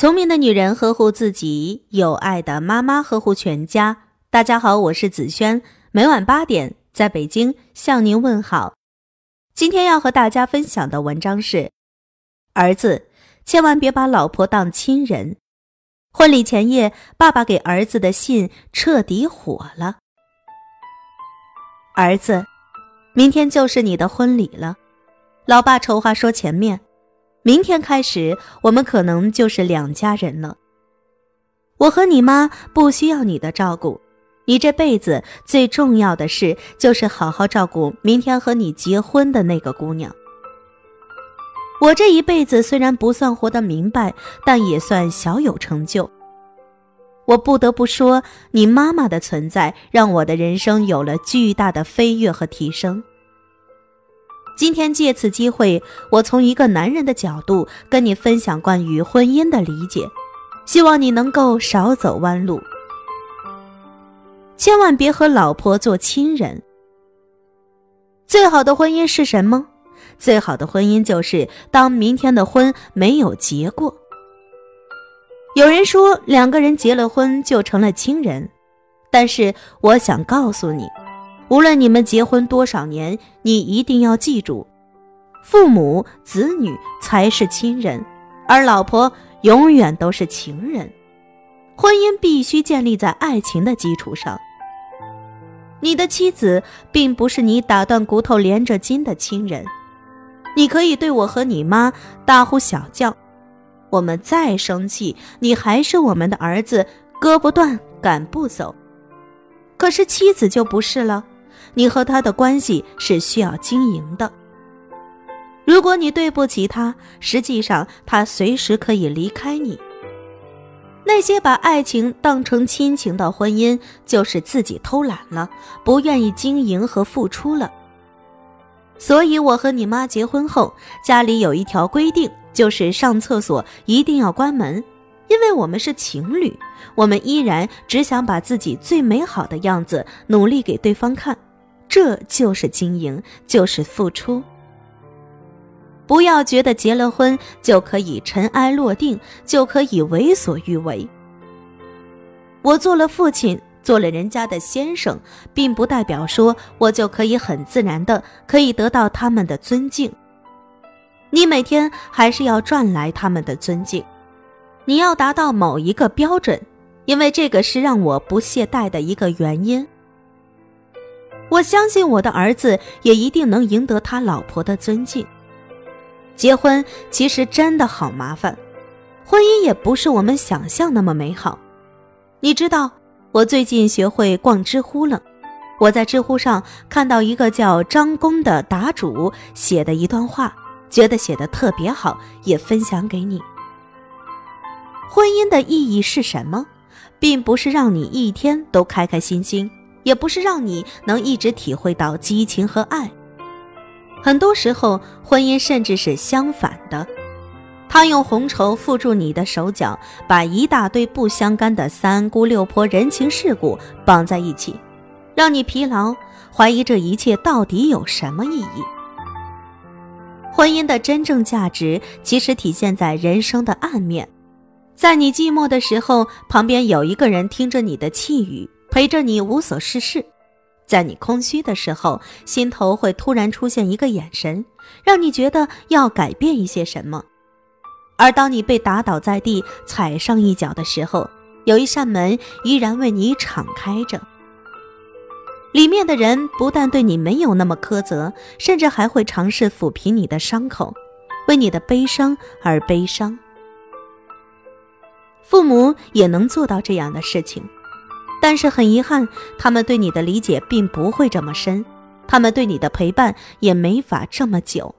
聪明的女人呵护自己，有爱的妈妈呵护全家。大家好，我是子轩，每晚八点在北京向您问好。今天要和大家分享的文章是：儿子，千万别把老婆当亲人。婚礼前夜，爸爸给儿子的信彻底火了。儿子，明天就是你的婚礼了。老爸丑话说前面。明天开始，我们可能就是两家人了。我和你妈不需要你的照顾，你这辈子最重要的事就是好好照顾明天和你结婚的那个姑娘。我这一辈子虽然不算活得明白，但也算小有成就。我不得不说，你妈妈的存在让我的人生有了巨大的飞跃和提升。今天借此机会，我从一个男人的角度跟你分享关于婚姻的理解，希望你能够少走弯路，千万别和老婆做亲人。最好的婚姻是什么？最好的婚姻就是当明天的婚没有结过。有人说两个人结了婚就成了亲人，但是我想告诉你。无论你们结婚多少年，你一定要记住，父母、子女才是亲人，而老婆永远都是情人。婚姻必须建立在爱情的基础上。你的妻子并不是你打断骨头连着筋的亲人，你可以对我和你妈大呼小叫，我们再生气，你还是我们的儿子，割不断，赶不走。可是妻子就不是了。你和他的关系是需要经营的。如果你对不起他，实际上他随时可以离开你。那些把爱情当成亲情的婚姻，就是自己偷懒了，不愿意经营和付出了。所以，我和你妈结婚后，家里有一条规定，就是上厕所一定要关门，因为我们是情侣，我们依然只想把自己最美好的样子努力给对方看。这就是经营，就是付出。不要觉得结了婚就可以尘埃落定，就可以为所欲为。我做了父亲，做了人家的先生，并不代表说我就可以很自然的可以得到他们的尊敬。你每天还是要赚来他们的尊敬，你要达到某一个标准，因为这个是让我不懈怠的一个原因。我相信我的儿子也一定能赢得他老婆的尊敬。结婚其实真的好麻烦，婚姻也不是我们想象那么美好。你知道，我最近学会逛知乎了。我在知乎上看到一个叫张工的答主写的一段话，觉得写的特别好，也分享给你。婚姻的意义是什么？并不是让你一天都开开心心。也不是让你能一直体会到激情和爱，很多时候婚姻甚至是相反的，他用红绸缚住你的手脚，把一大堆不相干的三姑六婆、人情世故绑在一起，让你疲劳，怀疑这一切到底有什么意义。婚姻的真正价值其实体现在人生的暗面，在你寂寞的时候，旁边有一个人听着你的气语。陪着你无所事事，在你空虚的时候，心头会突然出现一个眼神，让你觉得要改变一些什么；而当你被打倒在地、踩上一脚的时候，有一扇门依然为你敞开着，里面的人不但对你没有那么苛责，甚至还会尝试抚平你的伤口，为你的悲伤而悲伤。父母也能做到这样的事情。但是很遗憾，他们对你的理解并不会这么深，他们对你的陪伴也没法这么久。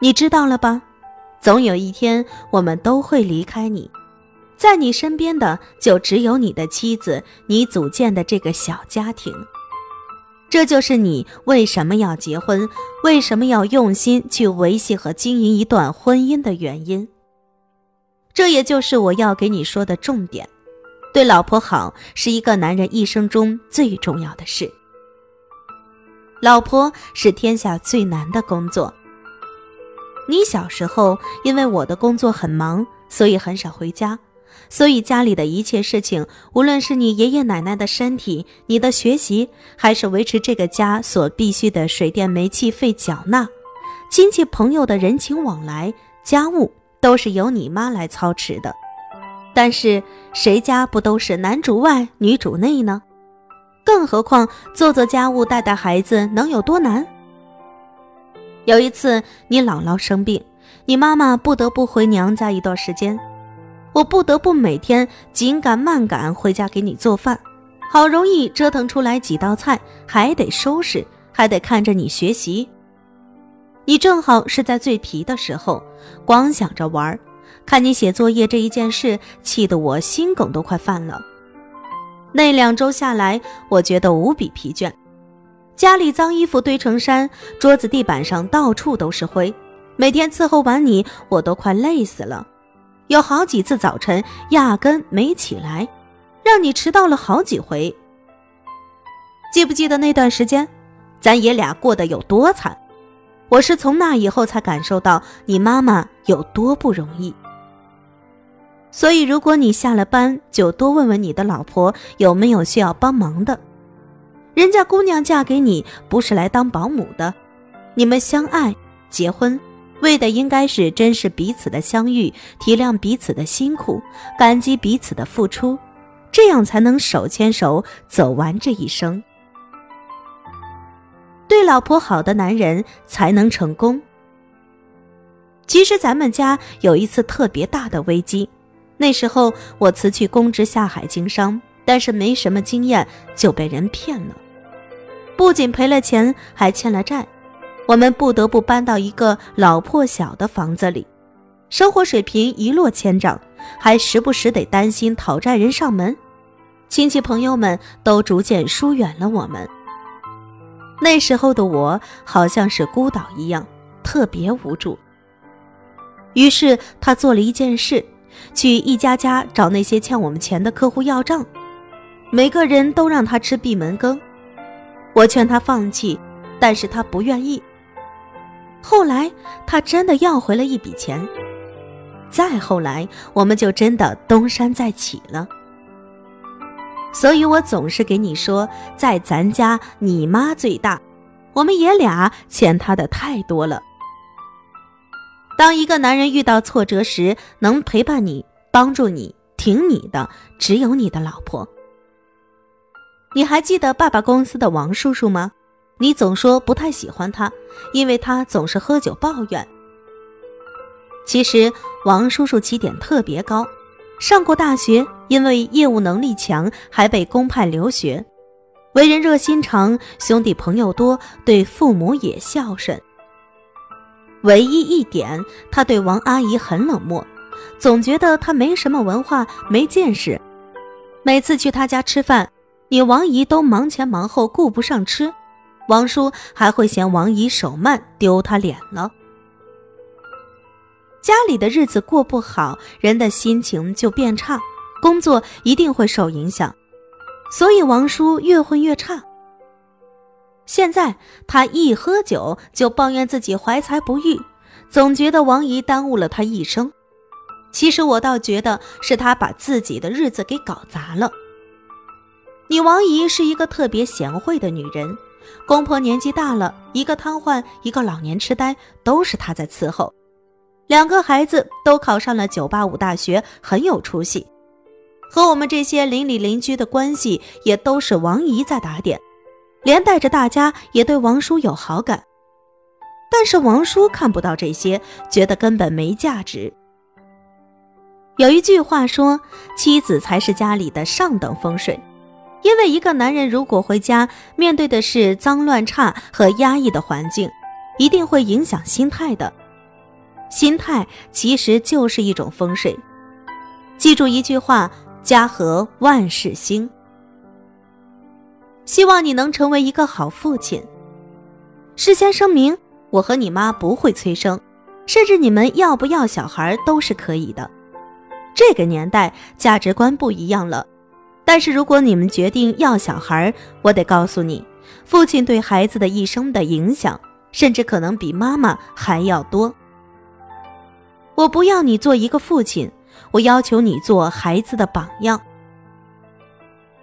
你知道了吧？总有一天，我们都会离开你，在你身边的就只有你的妻子，你组建的这个小家庭。这就是你为什么要结婚，为什么要用心去维系和经营一段婚姻的原因。这也就是我要给你说的重点。对老婆好是一个男人一生中最重要的事。老婆是天下最难的工作。你小时候因为我的工作很忙，所以很少回家。所以家里的一切事情，无论是你爷爷奶奶的身体、你的学习，还是维持这个家所必须的水电煤气费缴纳，亲戚朋友的人情往来、家务，都是由你妈来操持的。但是谁家不都是男主外女主内呢？更何况做做家务、带带孩子能有多难？有一次你姥姥生病，你妈妈不得不回娘家一段时间。我不得不每天紧赶慢赶回家给你做饭，好容易折腾出来几道菜，还得收拾，还得看着你学习。你正好是在最皮的时候，光想着玩，看你写作业这一件事，气得我心梗都快犯了。那两周下来，我觉得无比疲倦，家里脏衣服堆成山，桌子地板上到处都是灰，每天伺候完你，我都快累死了。有好几次早晨压根没起来，让你迟到了好几回。记不记得那段时间，咱爷俩过得有多惨？我是从那以后才感受到你妈妈有多不容易。所以，如果你下了班，就多问问你的老婆有没有需要帮忙的。人家姑娘嫁给你不是来当保姆的，你们相爱结婚。为的应该是珍视彼此的相遇，体谅彼此的辛苦，感激彼此的付出，这样才能手牵手走完这一生。对老婆好的男人才能成功。其实咱们家有一次特别大的危机，那时候我辞去公职下海经商，但是没什么经验就被人骗了，不仅赔了钱，还欠了债。我们不得不搬到一个老破小的房子里，生活水平一落千丈，还时不时得担心讨债人上门，亲戚朋友们都逐渐疏远了我们。那时候的我好像是孤岛一样，特别无助。于是他做了一件事，去一家家找那些欠我们钱的客户要账，每个人都让他吃闭门羹。我劝他放弃，但是他不愿意。后来，他真的要回了一笔钱。再后来，我们就真的东山再起了。所以我总是给你说，在咱家你妈最大，我们爷俩欠她的太多了。当一个男人遇到挫折时，能陪伴你、帮助你、挺你的，只有你的老婆。你还记得爸爸公司的王叔叔吗？你总说不太喜欢他，因为他总是喝酒抱怨。其实王叔叔起点特别高，上过大学，因为业务能力强，还被公派留学。为人热心肠，兄弟朋友多，对父母也孝顺。唯一一点，他对王阿姨很冷漠，总觉得她没什么文化，没见识。每次去他家吃饭，你王姨都忙前忙后，顾不上吃。王叔还会嫌王姨手慢，丢他脸了。家里的日子过不好，人的心情就变差，工作一定会受影响，所以王叔越混越差。现在他一喝酒就抱怨自己怀才不遇，总觉得王姨耽误了他一生。其实我倒觉得是他把自己的日子给搞砸了。你王姨是一个特别贤惠的女人。公婆年纪大了，一个瘫痪，一个老年痴呆，都是她在伺候。两个孩子都考上了985大学，很有出息。和我们这些邻里邻居的关系也都是王姨在打点，连带着大家也对王叔有好感。但是王叔看不到这些，觉得根本没价值。有一句话说：“妻子才是家里的上等风水。”因为一个男人如果回家面对的是脏乱差和压抑的环境，一定会影响心态的。心态其实就是一种风水。记住一句话：家和万事兴。希望你能成为一个好父亲。事先声明，我和你妈不会催生，甚至你们要不要小孩都是可以的。这个年代价值观不一样了。但是如果你们决定要小孩，我得告诉你，父亲对孩子的一生的影响，甚至可能比妈妈还要多。我不要你做一个父亲，我要求你做孩子的榜样。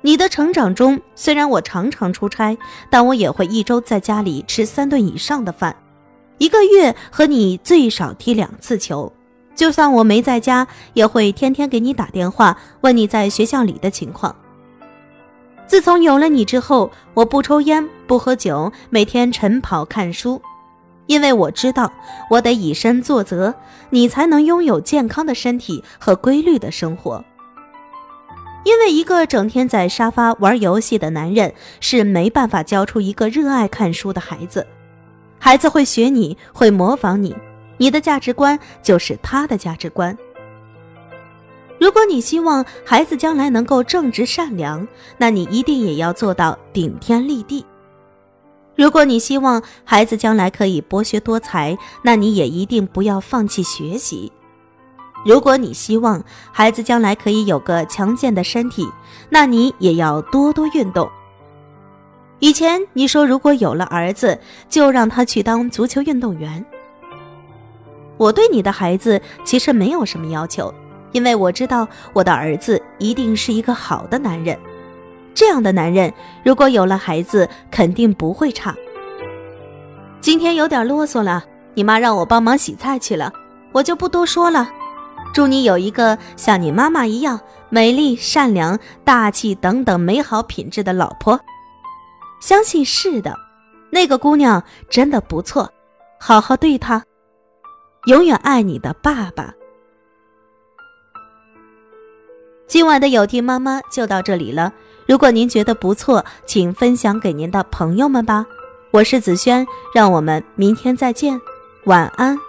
你的成长中，虽然我常常出差，但我也会一周在家里吃三顿以上的饭，一个月和你最少踢两次球。就算我没在家，也会天天给你打电话，问你在学校里的情况。自从有了你之后，我不抽烟，不喝酒，每天晨跑看书，因为我知道我得以身作则，你才能拥有健康的身体和规律的生活。因为一个整天在沙发玩游戏的男人是没办法教出一个热爱看书的孩子，孩子会学你，会模仿你，你的价值观就是他的价值观。如果你希望孩子将来能够正直善良，那你一定也要做到顶天立地；如果你希望孩子将来可以博学多才，那你也一定不要放弃学习。如果你希望孩子将来可以有个强健的身体，那你也要多多运动。以前你说如果有了儿子就让他去当足球运动员，我对你的孩子其实没有什么要求，因为我知道我的儿子一定是一个好的男人。这样的男人如果有了孩子，肯定不会差。今天有点啰嗦了，你妈让我帮忙洗菜去了，我就不多说了。祝你有一个像你妈妈一样美丽、善良、大气等等美好品质的老婆。相信是的，那个姑娘真的不错，好好对她。永远爱你的爸爸。今晚的有听妈妈就到这里了。如果您觉得不错，请分享给您的朋友们吧。我是子轩，让我们明天再见，晚安。